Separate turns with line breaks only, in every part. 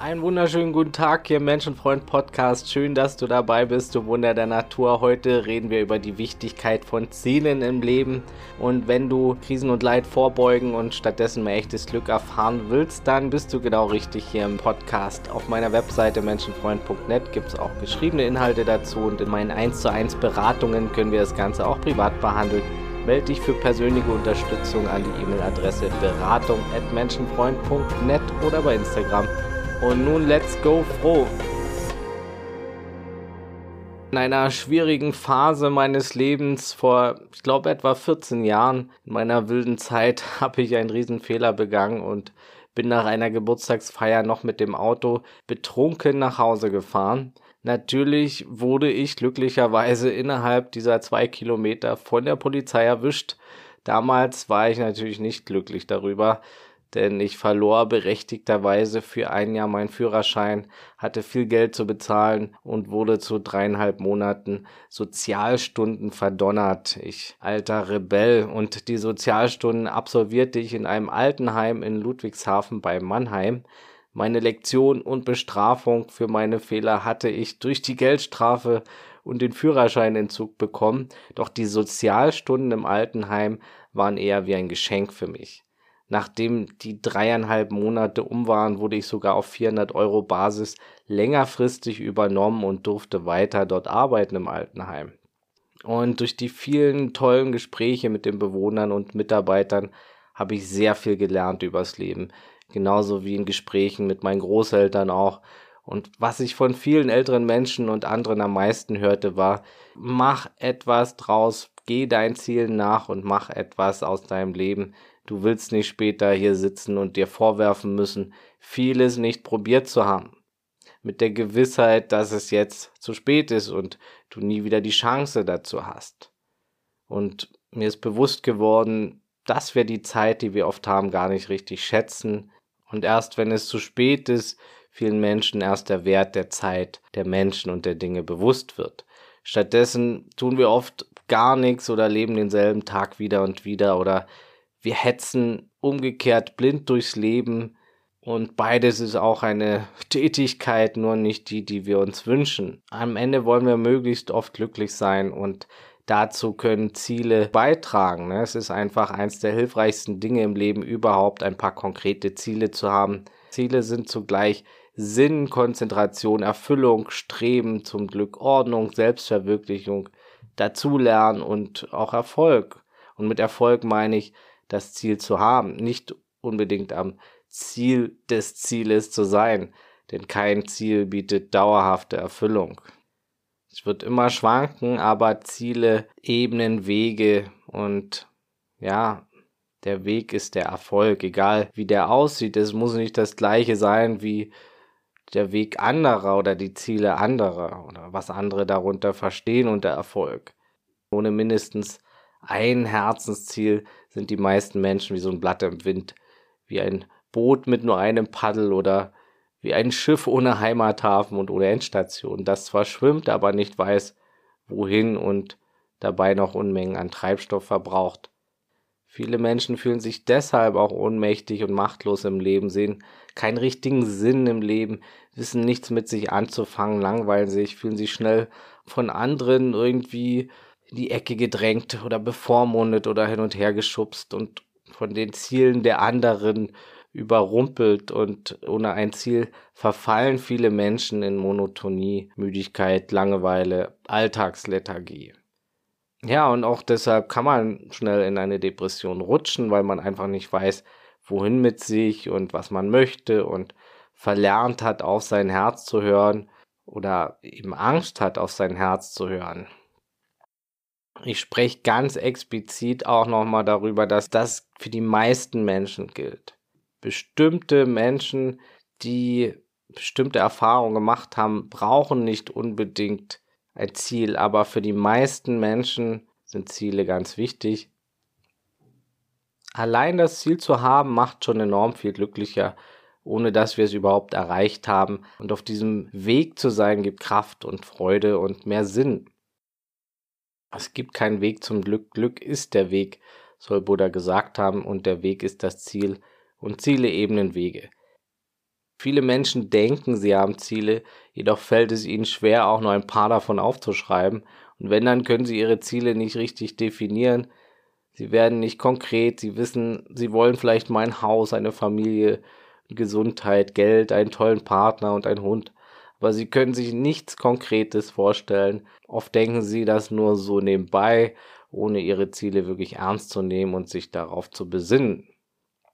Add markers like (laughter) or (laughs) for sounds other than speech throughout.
Einen wunderschönen guten Tag hier im Menschenfreund Podcast. Schön, dass du dabei bist, du Wunder der Natur. Heute reden wir über die Wichtigkeit von Zielen im Leben. Und wenn du Krisen und Leid vorbeugen und stattdessen mehr echtes Glück erfahren willst, dann bist du genau richtig hier im Podcast. Auf meiner Webseite menschenfreund.net gibt es auch geschriebene Inhalte dazu und in meinen 1 zu 1 Beratungen können wir das Ganze auch privat behandeln. Melde dich für persönliche Unterstützung an die E-Mail-Adresse beratung.menschenfreund.net oder bei Instagram und nun let's go froh. In einer schwierigen Phase meines Lebens vor, ich glaube, etwa 14 Jahren, in meiner wilden Zeit, (laughs) habe ich einen Riesenfehler begangen und bin nach einer Geburtstagsfeier noch mit dem Auto betrunken nach Hause gefahren. Natürlich wurde ich glücklicherweise innerhalb dieser zwei Kilometer von der Polizei erwischt. Damals war ich natürlich nicht glücklich darüber, denn ich verlor berechtigterweise für ein Jahr meinen Führerschein, hatte viel Geld zu bezahlen und wurde zu dreieinhalb Monaten Sozialstunden verdonnert. Ich alter Rebell und die Sozialstunden absolvierte ich in einem Altenheim in Ludwigshafen bei Mannheim. Meine Lektion und Bestrafung für meine Fehler hatte ich durch die Geldstrafe und den Führerscheinentzug bekommen, doch die Sozialstunden im Altenheim waren eher wie ein Geschenk für mich. Nachdem die dreieinhalb Monate um waren, wurde ich sogar auf 400 Euro Basis längerfristig übernommen und durfte weiter dort arbeiten im Altenheim. Und durch die vielen tollen Gespräche mit den Bewohnern und Mitarbeitern habe ich sehr viel gelernt übers Leben. Genauso wie in Gesprächen mit meinen Großeltern auch. Und was ich von vielen älteren Menschen und anderen am meisten hörte, war, mach etwas draus, geh dein Ziel nach und mach etwas aus deinem Leben. Du willst nicht später hier sitzen und dir vorwerfen müssen, vieles nicht probiert zu haben. Mit der Gewissheit, dass es jetzt zu spät ist und du nie wieder die Chance dazu hast. Und mir ist bewusst geworden, dass wir die Zeit, die wir oft haben, gar nicht richtig schätzen. Und erst wenn es zu spät ist, vielen Menschen erst der Wert der Zeit, der Menschen und der Dinge bewusst wird. Stattdessen tun wir oft gar nichts oder leben denselben Tag wieder und wieder oder wir hetzen umgekehrt blind durchs Leben und beides ist auch eine (laughs) Tätigkeit, nur nicht die, die wir uns wünschen. Am Ende wollen wir möglichst oft glücklich sein und dazu können Ziele beitragen. Ne? Es ist einfach eins der hilfreichsten Dinge im Leben überhaupt, ein paar konkrete Ziele zu haben. Ziele sind zugleich Sinn, Konzentration, Erfüllung, Streben zum Glück, Ordnung, Selbstverwirklichung, Dazulernen und auch Erfolg. Und mit Erfolg meine ich, das Ziel zu haben, nicht unbedingt am Ziel des Zieles zu sein, denn kein Ziel bietet dauerhafte Erfüllung. Es wird immer schwanken, aber Ziele ebnen Wege und ja, der Weg ist der Erfolg, egal wie der aussieht. Es muss nicht das gleiche sein wie der Weg anderer oder die Ziele anderer oder was andere darunter verstehen unter Erfolg. Ohne mindestens ein Herzensziel sind die meisten Menschen wie so ein Blatt im Wind, wie ein Boot mit nur einem Paddel oder wie ein Schiff ohne Heimathafen und ohne Endstation, das zwar schwimmt, aber nicht weiß, wohin und dabei noch Unmengen an Treibstoff verbraucht. Viele Menschen fühlen sich deshalb auch ohnmächtig und machtlos im Leben, sehen keinen richtigen Sinn im Leben, wissen nichts mit sich anzufangen, langweilen sich, fühlen sich schnell von anderen irgendwie in die Ecke gedrängt oder bevormundet oder hin und her geschubst und von den Zielen der anderen überrumpelt und ohne ein Ziel verfallen viele Menschen in Monotonie, Müdigkeit, Langeweile, Alltagslethargie. Ja, und auch deshalb kann man schnell in eine Depression rutschen, weil man einfach nicht weiß, wohin mit sich und was man möchte und verlernt hat, auf sein Herz zu hören oder eben Angst hat, auf sein Herz zu hören. Ich spreche ganz explizit auch nochmal darüber, dass das für die meisten Menschen gilt. Bestimmte Menschen, die bestimmte Erfahrungen gemacht haben, brauchen nicht unbedingt ein Ziel, aber für die meisten Menschen sind Ziele ganz wichtig. Allein das Ziel zu haben, macht schon enorm viel glücklicher, ohne dass wir es überhaupt erreicht haben. Und auf diesem Weg zu sein, gibt Kraft und Freude und mehr Sinn. Es gibt keinen Weg zum Glück. Glück ist der Weg, soll Buddha gesagt haben, und der Weg ist das Ziel und Ziele ebnen Wege. Viele Menschen denken, sie haben Ziele, jedoch fällt es ihnen schwer, auch nur ein paar davon aufzuschreiben. Und wenn, dann können sie ihre Ziele nicht richtig definieren. Sie werden nicht konkret, sie wissen, sie wollen vielleicht mal ein Haus, eine Familie, Gesundheit, Geld, einen tollen Partner und einen Hund. Aber sie können sich nichts Konkretes vorstellen. Oft denken sie das nur so nebenbei, ohne ihre Ziele wirklich ernst zu nehmen und sich darauf zu besinnen.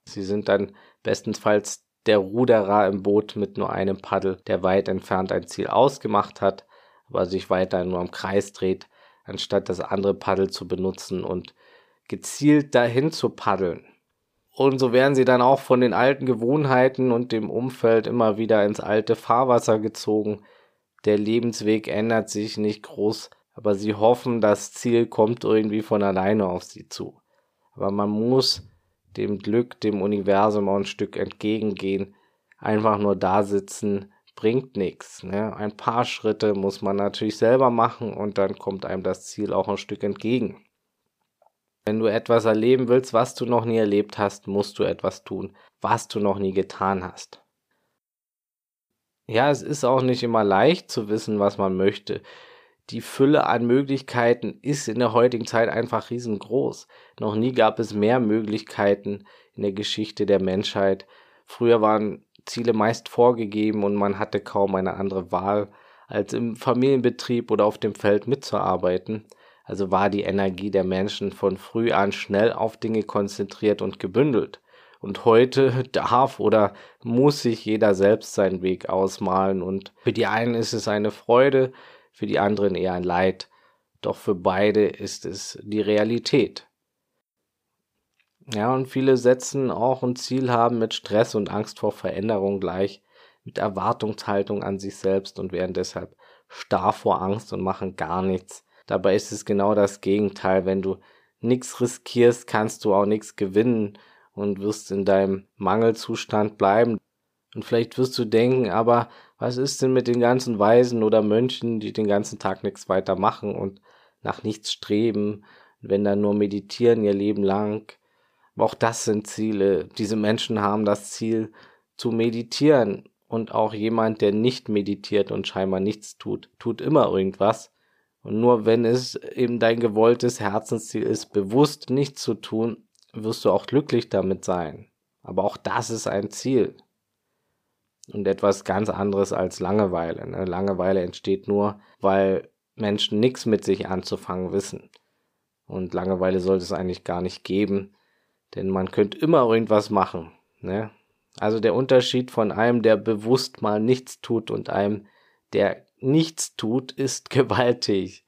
Sie sind dann bestenfalls der Ruderer im Boot mit nur einem Paddel, der weit entfernt ein Ziel ausgemacht hat, aber sich weiter nur im Kreis dreht, anstatt das andere Paddel zu benutzen und gezielt dahin zu paddeln. Und so werden sie dann auch von den alten Gewohnheiten und dem Umfeld immer wieder ins alte Fahrwasser gezogen. Der Lebensweg ändert sich nicht groß, aber sie hoffen, das Ziel kommt irgendwie von alleine auf sie zu. Aber man muss dem Glück, dem Universum auch ein Stück entgegengehen. Einfach nur da sitzen bringt nichts. Ne? Ein paar Schritte muss man natürlich selber machen und dann kommt einem das Ziel auch ein Stück entgegen. Wenn du etwas erleben willst, was du noch nie erlebt hast, musst du etwas tun, was du noch nie getan hast. Ja, es ist auch nicht immer leicht zu wissen, was man möchte die Fülle an Möglichkeiten ist in der heutigen Zeit einfach riesengroß. Noch nie gab es mehr Möglichkeiten in der Geschichte der Menschheit. Früher waren Ziele meist vorgegeben und man hatte kaum eine andere Wahl, als im Familienbetrieb oder auf dem Feld mitzuarbeiten. Also war die Energie der Menschen von früh an schnell auf Dinge konzentriert und gebündelt. Und heute (laughs) darf oder muss sich jeder selbst seinen Weg ausmalen. Und für die einen ist es eine Freude, für die anderen eher ein Leid, doch für beide ist es die Realität. Ja, und viele setzen auch ein Ziel haben mit Stress und Angst vor Veränderung gleich, mit Erwartungshaltung an sich selbst und werden deshalb starr vor Angst und machen gar nichts. Dabei ist es genau das Gegenteil. Wenn du nichts riskierst, kannst du auch nichts gewinnen und wirst in deinem Mangelzustand bleiben. Und vielleicht wirst du denken, aber was ist denn mit den ganzen Weisen oder Mönchen, die den ganzen Tag nichts weiter machen und nach nichts streben, wenn dann nur meditieren ihr Leben lang? Auch das sind Ziele. Diese Menschen haben das Ziel zu meditieren. Und auch jemand, der nicht meditiert und scheinbar nichts tut, tut immer irgendwas. Und nur wenn es eben dein gewolltes Herzensziel ist, bewusst nichts zu tun, wirst du auch glücklich damit sein. Aber auch das ist ein Ziel und etwas ganz anderes als Langeweile. Ne? Langeweile entsteht nur, weil Menschen nichts mit sich anzufangen wissen. Und Langeweile sollte es eigentlich gar nicht geben, denn man könnte immer irgendwas machen. Ne? Also der Unterschied von einem, der bewusst mal nichts tut und einem, der nichts tut, ist (laughs) gewaltig.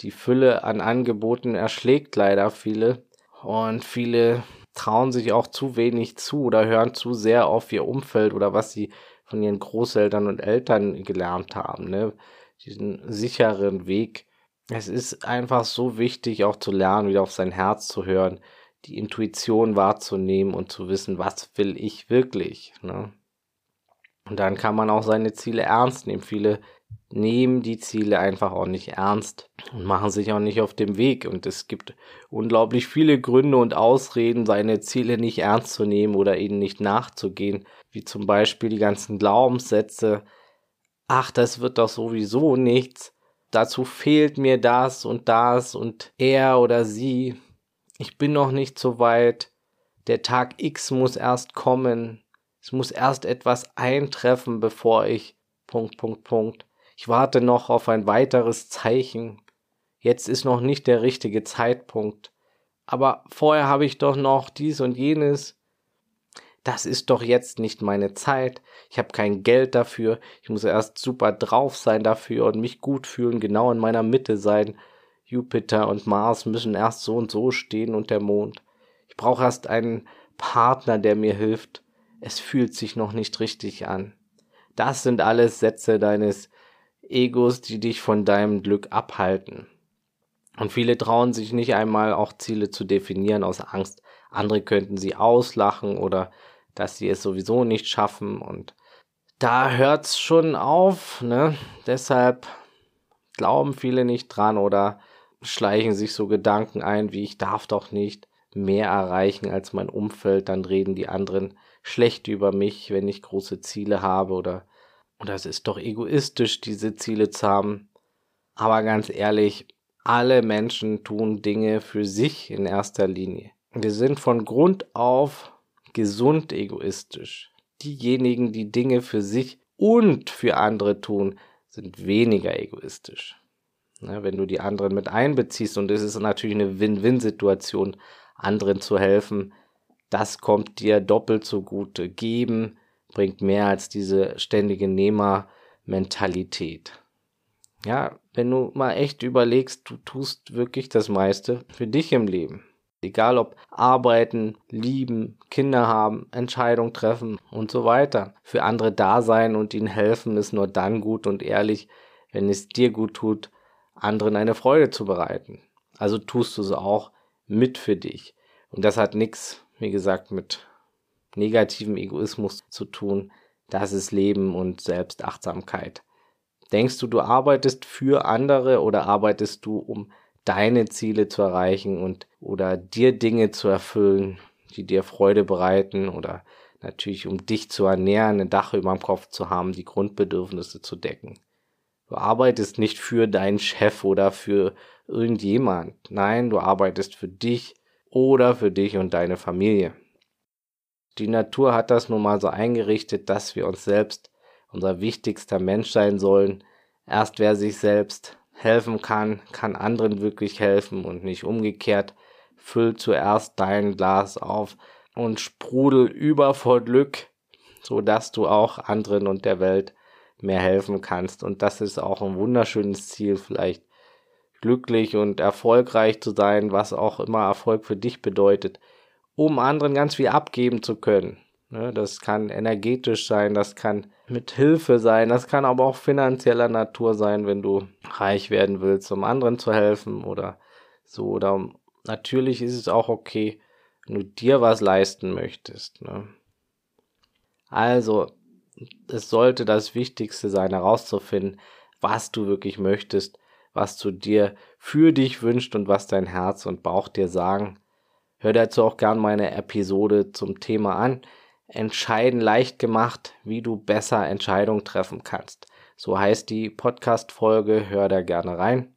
Die Fülle an Angeboten erschlägt leider viele und viele trauen sich auch zu wenig zu oder hören zu sehr auf ihr Umfeld oder was sie von ihren Großeltern und Eltern gelernt haben, ne? Diesen sicheren Weg. Es ist einfach so wichtig, auch zu lernen, wieder auf sein Herz zu hören, die Intuition wahrzunehmen und zu wissen, was will ich wirklich, ne? Und dann kann man auch seine Ziele ernst nehmen. Viele nehmen die Ziele einfach auch nicht ernst und machen sich auch nicht auf dem Weg. Und es gibt unglaublich viele Gründe und Ausreden, seine Ziele nicht ernst zu nehmen oder ihnen nicht nachzugehen, wie zum Beispiel die ganzen Glaubenssätze. Ach, das wird doch sowieso nichts. Dazu fehlt mir das und das und er oder sie. Ich bin noch nicht so weit. Der Tag X muss erst kommen. Es muss erst etwas eintreffen, bevor ich. Punkt, Punkt, Punkt. Ich warte noch auf ein weiteres Zeichen. Jetzt ist noch nicht der richtige Zeitpunkt. Aber vorher habe ich doch noch dies und jenes. Das ist doch jetzt nicht meine Zeit. Ich habe kein Geld dafür. Ich muss erst super drauf sein dafür und mich gut fühlen, genau in meiner Mitte sein. Jupiter und Mars müssen erst so und so stehen und der Mond. Ich brauche erst einen Partner, der mir hilft es fühlt sich noch nicht richtig an. Das sind alles Sätze deines Egos, die dich von deinem Glück abhalten. Und viele trauen sich nicht einmal auch Ziele zu definieren aus Angst, andere könnten sie auslachen oder dass sie es sowieso nicht schaffen und da hört's schon auf, ne? Deshalb glauben viele nicht dran oder schleichen sich so Gedanken ein, wie ich darf doch nicht mehr erreichen als mein Umfeld, dann reden die anderen schlecht über mich, wenn ich große Ziele habe oder oder es ist doch egoistisch, diese Ziele zu haben. Aber ganz ehrlich, alle Menschen tun Dinge für sich in erster Linie. Wir sind von Grund auf gesund egoistisch. Diejenigen, die Dinge für sich und für andere tun, sind weniger egoistisch. Ne, wenn du die anderen mit einbeziehst, und es ist natürlich eine Win-Win-Situation, anderen zu helfen, das kommt dir doppelt zugute. Geben bringt mehr als diese ständige Nehmer-Mentalität. Ja, wenn du mal echt überlegst, du tust wirklich das meiste für dich im Leben. Egal ob arbeiten, lieben, Kinder haben, Entscheidungen treffen und so weiter. Für andere da sein und ihnen helfen ist nur dann gut und ehrlich, wenn es dir gut tut, anderen eine Freude zu bereiten. Also tust du es auch mit für dich. Und das hat nichts, wie gesagt, mit negativem Egoismus zu tun. Das ist Leben und Selbstachtsamkeit. Denkst du, du arbeitest für andere oder arbeitest du, um deine Ziele zu erreichen und oder dir Dinge zu erfüllen, die dir Freude bereiten oder natürlich um dich zu ernähren, ein Dach über dem Kopf zu haben, die Grundbedürfnisse zu decken. Du arbeitest nicht für deinen Chef oder für irgendjemand. Nein, du arbeitest für dich oder für dich und deine Familie. Die Natur hat das nun mal so eingerichtet, dass wir uns selbst unser wichtigster Mensch sein sollen. Erst wer sich selbst helfen kann, kann anderen wirklich helfen und nicht umgekehrt. Füll zuerst dein Glas auf und sprudel über vor Glück, so dass du auch anderen und der Welt mehr helfen kannst. Und das ist auch ein wunderschönes Ziel, vielleicht glücklich und erfolgreich zu sein, was auch immer Erfolg für dich bedeutet, um anderen ganz viel abgeben zu können. Ne, das kann energetisch sein, das kann mit Hilfe sein, das kann aber auch finanzieller Natur sein, wenn du reich werden willst, um anderen zu helfen oder so. Oder natürlich ist es auch okay, wenn du dir was leisten möchtest. Ne? Also, es sollte das Wichtigste sein, herauszufinden, was du wirklich möchtest, was du dir für dich wünscht und was dein Herz und Bauch dir sagen. Hör dazu auch gern meine Episode zum Thema an. Entscheiden leicht gemacht, wie du besser Entscheidungen treffen kannst. So heißt die Podcast-Folge, hör da gerne rein.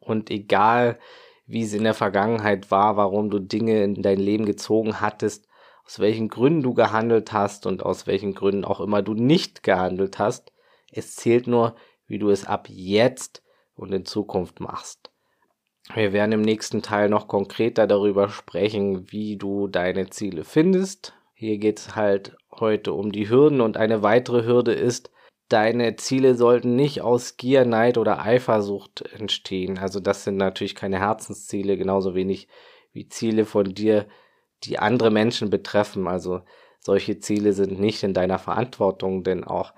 Und egal, wie es in der Vergangenheit war, warum du Dinge in dein Leben gezogen hattest, aus welchen Gründen du gehandelt hast und aus welchen Gründen auch immer du nicht gehandelt hast. Es zählt nur, wie du es ab jetzt und in Zukunft machst. Wir werden im nächsten Teil noch konkreter darüber sprechen, wie du deine Ziele findest. Hier geht es halt heute um die Hürden und eine weitere Hürde ist, deine Ziele sollten nicht aus Gier, Neid oder Eifersucht entstehen. Also das sind natürlich keine Herzensziele, genauso wenig wie Ziele von dir, die andere Menschen betreffen. Also solche Ziele sind nicht in deiner Verantwortung, denn auch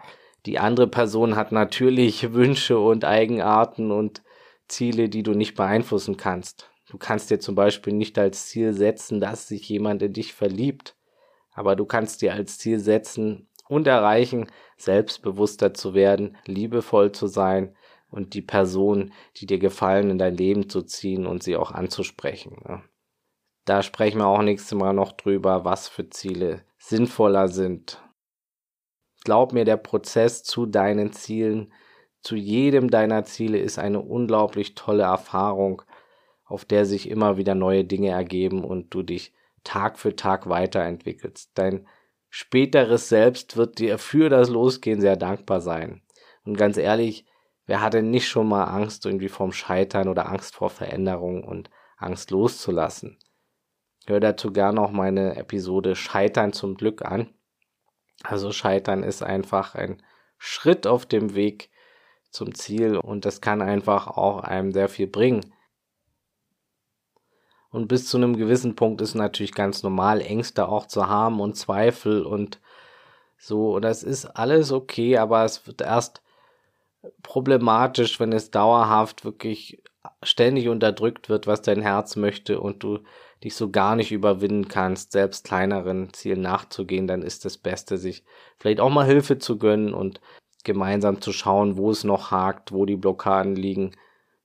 die andere Person hat natürlich (laughs) Wünsche und Eigenarten und Ziele, die du nicht beeinflussen kannst. Du kannst dir zum Beispiel nicht als Ziel setzen, dass sich jemand in dich verliebt, aber du kannst dir als Ziel setzen und erreichen, selbstbewusster zu werden, liebevoll zu sein und die Person, die dir gefallen, in dein Leben zu ziehen und sie auch anzusprechen. Da sprechen wir auch nächstes Mal noch drüber, was für Ziele sinnvoller sind. Glaub mir, der Prozess zu deinen Zielen, zu jedem deiner Ziele ist eine unglaublich tolle Erfahrung, auf der sich immer wieder neue Dinge ergeben und du dich Tag für Tag weiterentwickelst. Dein späteres Selbst wird dir für das Losgehen sehr dankbar sein. Und ganz ehrlich, wer hatte nicht schon mal Angst irgendwie vorm Scheitern oder Angst vor Veränderung und Angst loszulassen? Hör dazu gerne noch meine Episode Scheitern zum Glück an. Also Scheitern ist einfach ein Schritt auf dem Weg zum Ziel und das kann einfach auch einem sehr viel bringen. Und bis zu einem gewissen Punkt ist natürlich ganz normal, Ängste auch zu haben und Zweifel und so. Und das ist alles okay, aber es wird erst problematisch, wenn es dauerhaft wirklich ständig unterdrückt wird, was dein Herz möchte und du dich so gar nicht überwinden kannst, selbst kleineren Zielen nachzugehen, dann ist das Beste, sich vielleicht auch mal Hilfe zu gönnen und gemeinsam zu schauen, wo es noch hakt, wo die Blockaden liegen,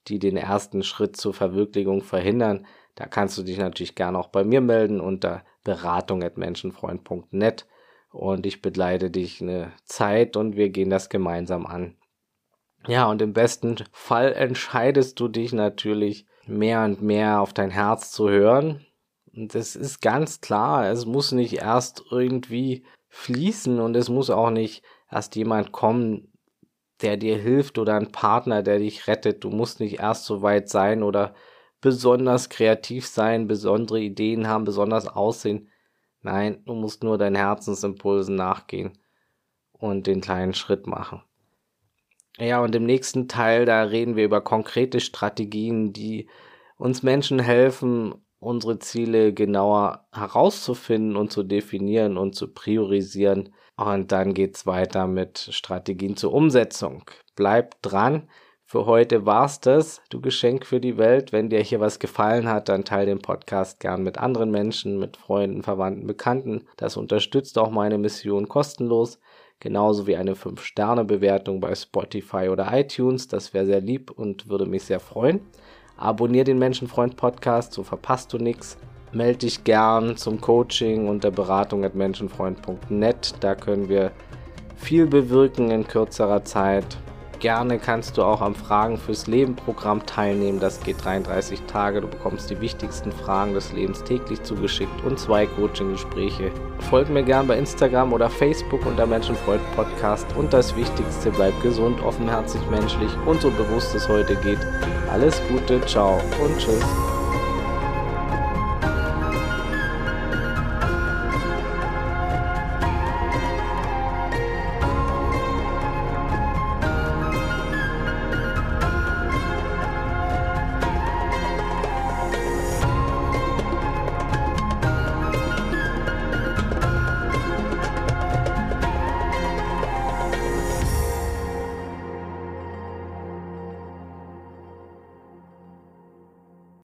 die den ersten Schritt zur Verwirklichung verhindern. Da kannst du dich natürlich gerne auch bei mir melden unter beratung at menschenfreund.net und ich begleite dich eine Zeit und wir gehen das gemeinsam an. Ja, und im besten Fall entscheidest du dich natürlich mehr und mehr auf dein Herz zu hören. Und das ist ganz klar, es muss nicht erst irgendwie fließen und es muss auch nicht erst jemand kommen, der dir hilft oder ein Partner, der dich rettet. Du musst nicht erst so weit sein oder besonders kreativ sein, besondere Ideen haben, besonders aussehen. Nein, du musst nur deinen Herzensimpulsen nachgehen und den kleinen Schritt machen. Ja, und im nächsten Teil, da reden wir über konkrete Strategien, die uns Menschen helfen, unsere Ziele genauer herauszufinden und zu definieren und zu priorisieren. Und dann geht's weiter mit Strategien zur Umsetzung. Bleib dran. Für heute war's das, du Geschenk für die Welt. Wenn dir hier was gefallen hat, dann teile den Podcast gern mit anderen Menschen, mit Freunden, Verwandten, Bekannten. Das unterstützt auch meine Mission kostenlos. Genauso wie eine 5-Sterne-Bewertung bei Spotify oder iTunes. Das wäre sehr lieb und würde mich sehr freuen. Abonnier den Menschenfreund Podcast, so verpasst du nichts. Melde dich gern zum Coaching und der Beratung at menschenfreund.net. Da können wir viel bewirken in kürzerer Zeit. Gerne kannst du auch am Fragen fürs Leben Programm teilnehmen. Das geht 33 Tage. Du bekommst die wichtigsten Fragen des Lebens täglich zugeschickt und zwei Coaching-Gespräche. Folg mir gern bei Instagram oder Facebook unter Menschenfreund Podcast. Und das Wichtigste, bleib gesund, offenherzig, menschlich und so bewusst es heute geht. Alles Gute, ciao und tschüss.